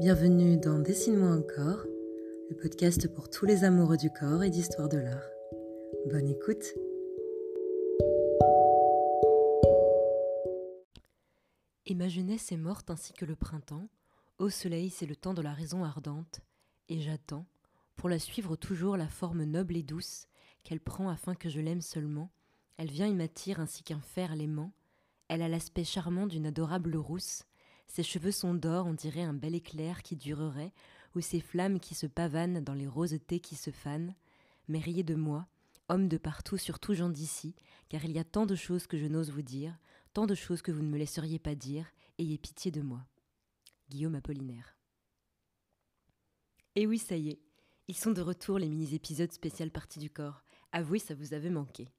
Bienvenue dans Dessine-moi encore, le podcast pour tous les amoureux du corps et d'histoire de l'art. Bonne écoute. Et ma jeunesse est morte ainsi que le printemps, au soleil c'est le temps de la raison ardente, et j'attends, pour la suivre toujours la forme noble et douce qu'elle prend afin que je l'aime seulement, elle vient et m'attire ainsi qu'un fer l'aimant, elle a l'aspect charmant d'une adorable rousse, ses cheveux sont d'or, on dirait un bel éclair qui durerait, ou ces flammes qui se pavanent dans les rosetés qui se fanent. Mais riez de moi, homme de partout, surtout gens d'ici, car il y a tant de choses que je n'ose vous dire, tant de choses que vous ne me laisseriez pas dire, ayez pitié de moi. Guillaume Apollinaire. Et eh oui, ça y est, ils sont de retour les mini-épisodes spécial partie du corps. Avouez, ça vous avait manqué.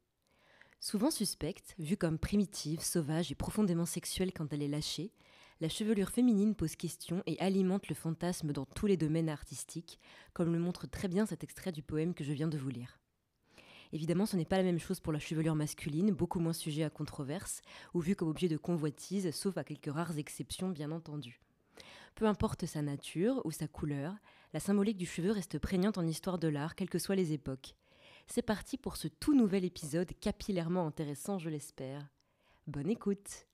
Souvent suspecte, vue comme primitive, sauvage et profondément sexuelle quand elle est lâchée, la chevelure féminine pose question et alimente le fantasme dans tous les domaines artistiques, comme le montre très bien cet extrait du poème que je viens de vous lire. Évidemment, ce n'est pas la même chose pour la chevelure masculine, beaucoup moins sujet à controverse, ou vue comme objet de convoitise, sauf à quelques rares exceptions bien entendu. Peu importe sa nature ou sa couleur, la symbolique du cheveu reste prégnante en histoire de l'art, quelles que soient les époques. C'est parti pour ce tout nouvel épisode capillairement intéressant, je l'espère. Bonne écoute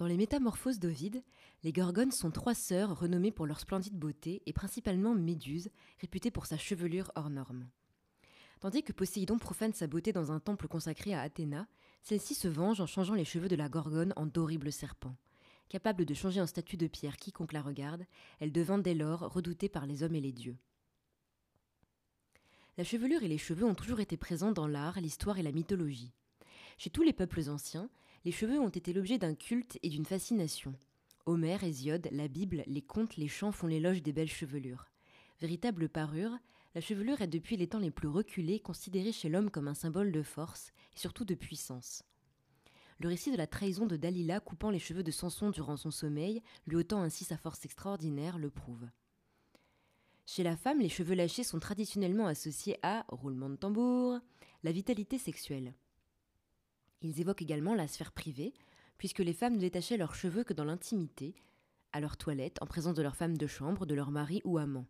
dans les Métamorphoses d'Ovide, les Gorgones sont trois sœurs renommées pour leur splendide beauté et principalement Méduse, réputée pour sa chevelure hors norme. Tandis que Poséidon profane sa beauté dans un temple consacré à Athéna, celle-ci se venge en changeant les cheveux de la Gorgone en d'horribles serpents. Capable de changer en statue de pierre quiconque la regarde, elle devint dès lors redoutée par les hommes et les dieux. La chevelure et les cheveux ont toujours été présents dans l'art, l'histoire et la mythologie. Chez tous les peuples anciens, les cheveux ont été l'objet d'un culte et d'une fascination. Homère, Hésiode, la Bible, les contes, les chants font l'éloge des belles chevelures. Véritable parure, la chevelure est depuis les temps les plus reculés considérée chez l'homme comme un symbole de force et surtout de puissance. Le récit de la trahison de Dalila coupant les cheveux de Samson durant son sommeil, lui ôtant ainsi sa force extraordinaire, le prouve. Chez la femme, les cheveux lâchés sont traditionnellement associés à, roulement de tambour, la vitalité sexuelle. Ils évoquent également la sphère privée, puisque les femmes ne détachaient leurs cheveux que dans l'intimité, à leur toilette, en présence de leur femme de chambre, de leur mari ou amant.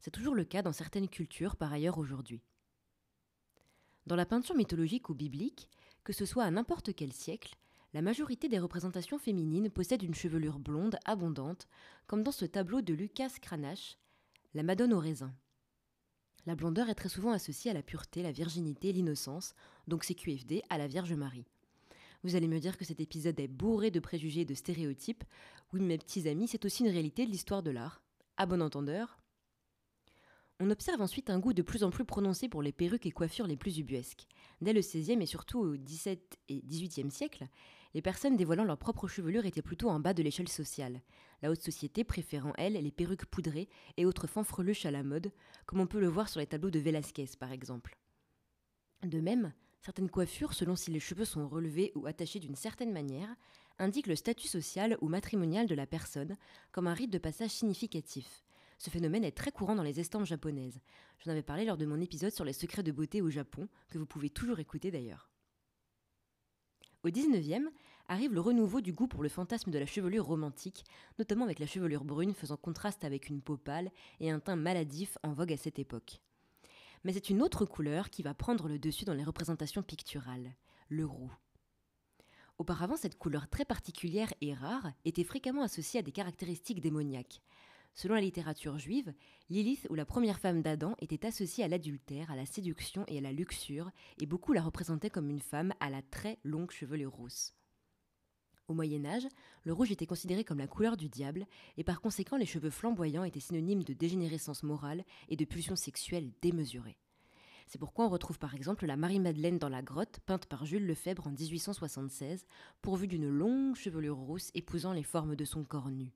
C'est toujours le cas dans certaines cultures par ailleurs aujourd'hui. Dans la peinture mythologique ou biblique, que ce soit à n'importe quel siècle, la majorité des représentations féminines possèdent une chevelure blonde abondante, comme dans ce tableau de Lucas Cranach, La Madone au raisin. La blondeur est très souvent associée à la pureté, la virginité, l'innocence, donc CQFD à la Vierge Marie. Vous allez me dire que cet épisode est bourré de préjugés et de stéréotypes. Oui, mes petits amis, c'est aussi une réalité de l'histoire de l'art. À bon entendeur. On observe ensuite un goût de plus en plus prononcé pour les perruques et coiffures les plus ubuesques. Dès le XVIe et surtout au XVIIe et XVIIIe siècle, les personnes dévoilant leur propre chevelure étaient plutôt en bas de l'échelle sociale, la haute société préférant, elle, les perruques poudrées et autres fanfreluches à la mode, comme on peut le voir sur les tableaux de Velázquez par exemple. De même, certaines coiffures, selon si les cheveux sont relevés ou attachés d'une certaine manière, indiquent le statut social ou matrimonial de la personne comme un rite de passage significatif. Ce phénomène est très courant dans les estampes japonaises. J'en avais parlé lors de mon épisode sur les secrets de beauté au Japon, que vous pouvez toujours écouter d'ailleurs. Au XIXe arrive le renouveau du goût pour le fantasme de la chevelure romantique, notamment avec la chevelure brune faisant contraste avec une peau pâle et un teint maladif en vogue à cette époque. Mais c'est une autre couleur qui va prendre le dessus dans les représentations picturales, le roux. Auparavant, cette couleur très particulière et rare était fréquemment associée à des caractéristiques démoniaques. Selon la littérature juive, Lilith ou la première femme d'Adam était associée à l'adultère, à la séduction et à la luxure, et beaucoup la représentaient comme une femme à la très longue chevelure rousse. Au Moyen Âge, le rouge était considéré comme la couleur du diable, et par conséquent les cheveux flamboyants étaient synonymes de dégénérescence morale et de pulsions sexuelles démesurées. C'est pourquoi on retrouve par exemple la Marie-Madeleine dans la grotte, peinte par Jules Lefebvre en 1876, pourvue d'une longue chevelure rousse épousant les formes de son corps nu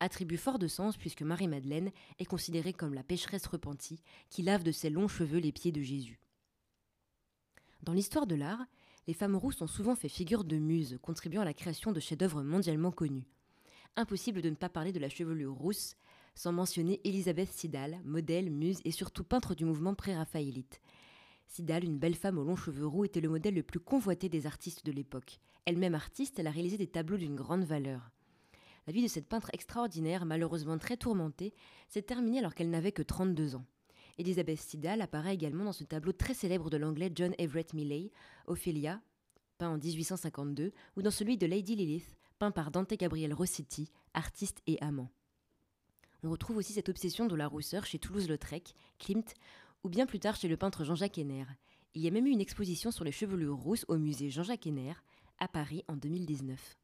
attribut fort de sens puisque Marie-Madeleine est considérée comme la pécheresse repentie qui lave de ses longs cheveux les pieds de Jésus. Dans l'histoire de l'art, les femmes rousses ont souvent fait figure de muses, contribuant à la création de chefs-d'œuvre mondialement connus. Impossible de ne pas parler de la chevelure rousse sans mentionner Elisabeth Sidal, modèle, muse et surtout peintre du mouvement pré-raphaélite. Sidal, une belle femme aux longs cheveux roux, était le modèle le plus convoité des artistes de l'époque. Elle-même artiste, elle a réalisé des tableaux d'une grande valeur. La vie de cette peintre extraordinaire, malheureusement très tourmentée, s'est terminée alors qu'elle n'avait que 32 ans. Elizabeth Siddal apparaît également dans ce tableau très célèbre de l'anglais John Everett Millay, Ophelia, peint en 1852, ou dans celui de Lady Lilith, peint par Dante Gabriel Rossetti, artiste et amant. On retrouve aussi cette obsession de la rousseur chez Toulouse-Lautrec, Klimt, ou bien plus tard chez le peintre Jean-Jacques Henner. Il y a même eu une exposition sur les chevelures rousses au musée Jean-Jacques Henner, à Paris en 2019.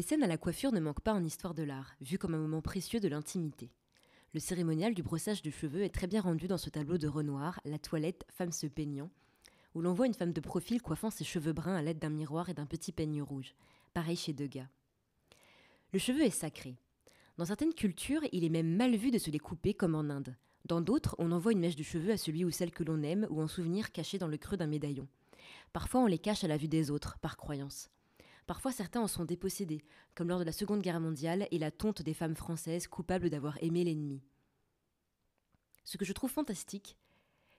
Les scènes à la coiffure ne manquent pas en histoire de l'art, vu comme un moment précieux de l'intimité. Le cérémonial du brossage de cheveux est très bien rendu dans ce tableau de Renoir, La toilette, femme se peignant, où l'on voit une femme de profil coiffant ses cheveux bruns à l'aide d'un miroir et d'un petit peigne rouge. Pareil chez Degas. Le cheveu est sacré. Dans certaines cultures, il est même mal vu de se les couper comme en Inde. Dans d'autres, on envoie une mèche de cheveux à celui ou celle que l'on aime ou en souvenir caché dans le creux d'un médaillon. Parfois, on les cache à la vue des autres, par croyance. Parfois, certains en sont dépossédés, comme lors de la Seconde Guerre mondiale et la tonte des femmes françaises coupables d'avoir aimé l'ennemi. Ce que je trouve fantastique,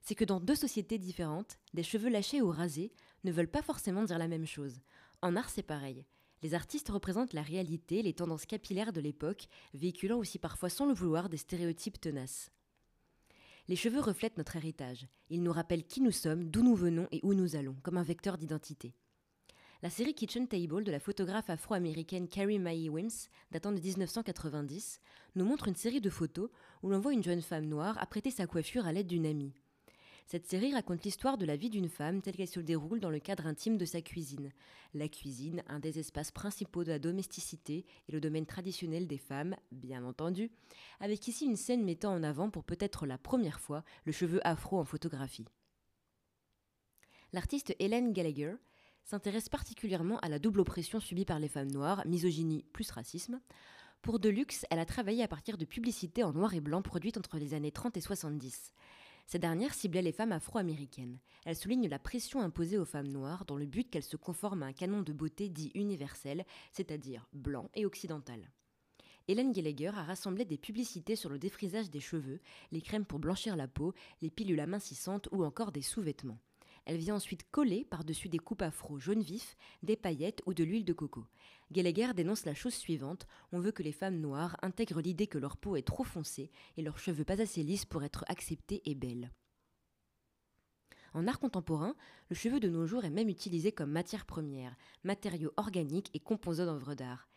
c'est que dans deux sociétés différentes, des cheveux lâchés ou rasés ne veulent pas forcément dire la même chose. En art, c'est pareil. Les artistes représentent la réalité, les tendances capillaires de l'époque, véhiculant aussi parfois sans le vouloir des stéréotypes tenaces. Les cheveux reflètent notre héritage. Ils nous rappellent qui nous sommes, d'où nous venons et où nous allons, comme un vecteur d'identité. La série Kitchen Table de la photographe afro-américaine Carrie Mae Wims, datant de 1990, nous montre une série de photos où l'on voit une jeune femme noire apprêter sa coiffure à l'aide d'une amie. Cette série raconte l'histoire de la vie d'une femme telle qu'elle se déroule dans le cadre intime de sa cuisine. La cuisine, un des espaces principaux de la domesticité et le domaine traditionnel des femmes, bien entendu, avec ici une scène mettant en avant pour peut-être la première fois le cheveu afro en photographie. L'artiste Hélène Gallagher s'intéresse particulièrement à la double oppression subie par les femmes noires, misogynie plus racisme. Pour Deluxe, elle a travaillé à partir de publicités en noir et blanc produites entre les années 30 et 70. Ces dernières ciblaient les femmes afro-américaines. Elle souligne la pression imposée aux femmes noires dans le but qu'elles se conforment à un canon de beauté dit universel, c'est-à-dire blanc et occidental. Hélène Gallagher a rassemblé des publicités sur le défrisage des cheveux, les crèmes pour blanchir la peau, les pilules amincissantes ou encore des sous-vêtements. Elle vient ensuite coller par-dessus des coupes afro jaune vif, des paillettes ou de l'huile de coco. Gallagher dénonce la chose suivante on veut que les femmes noires intègrent l'idée que leur peau est trop foncée et leurs cheveux pas assez lisses pour être acceptés et belles. En art contemporain, le cheveu de nos jours est même utilisé comme matière première, matériau organique et composant d'œuvres d'art.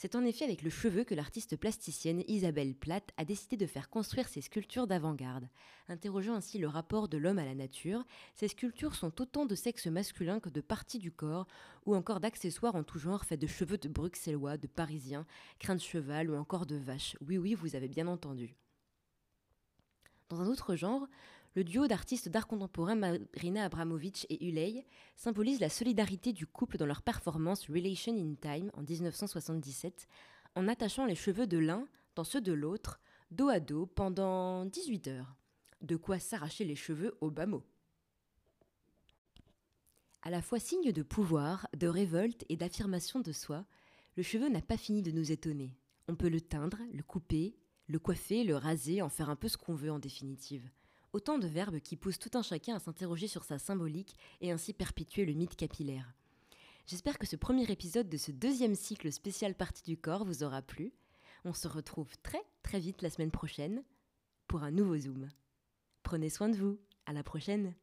C'est en effet avec le cheveu que l'artiste plasticienne Isabelle Platt a décidé de faire construire ses sculptures d'avant-garde. Interrogeant ainsi le rapport de l'homme à la nature, ces sculptures sont autant de sexe masculin que de parties du corps, ou encore d'accessoires en tout genre faits de cheveux de bruxellois, de parisiens, crins de cheval ou encore de vaches. Oui, oui, vous avez bien entendu. Dans un autre genre, le duo d'artistes d'art contemporain Marina Abramovic et Uley symbolise la solidarité du couple dans leur performance Relation in Time en 1977, en attachant les cheveux de l'un dans ceux de l'autre, dos à dos, pendant 18 heures. De quoi s'arracher les cheveux au bas mot. À la fois signe de pouvoir, de révolte et d'affirmation de soi, le cheveu n'a pas fini de nous étonner. On peut le teindre, le couper, le coiffer, le raser, en faire un peu ce qu'on veut en définitive. Autant de verbes qui poussent tout un chacun à s'interroger sur sa symbolique et ainsi perpétuer le mythe capillaire. J'espère que ce premier épisode de ce deuxième cycle spécial partie du corps vous aura plu. On se retrouve très très vite la semaine prochaine pour un nouveau Zoom. Prenez soin de vous, à la prochaine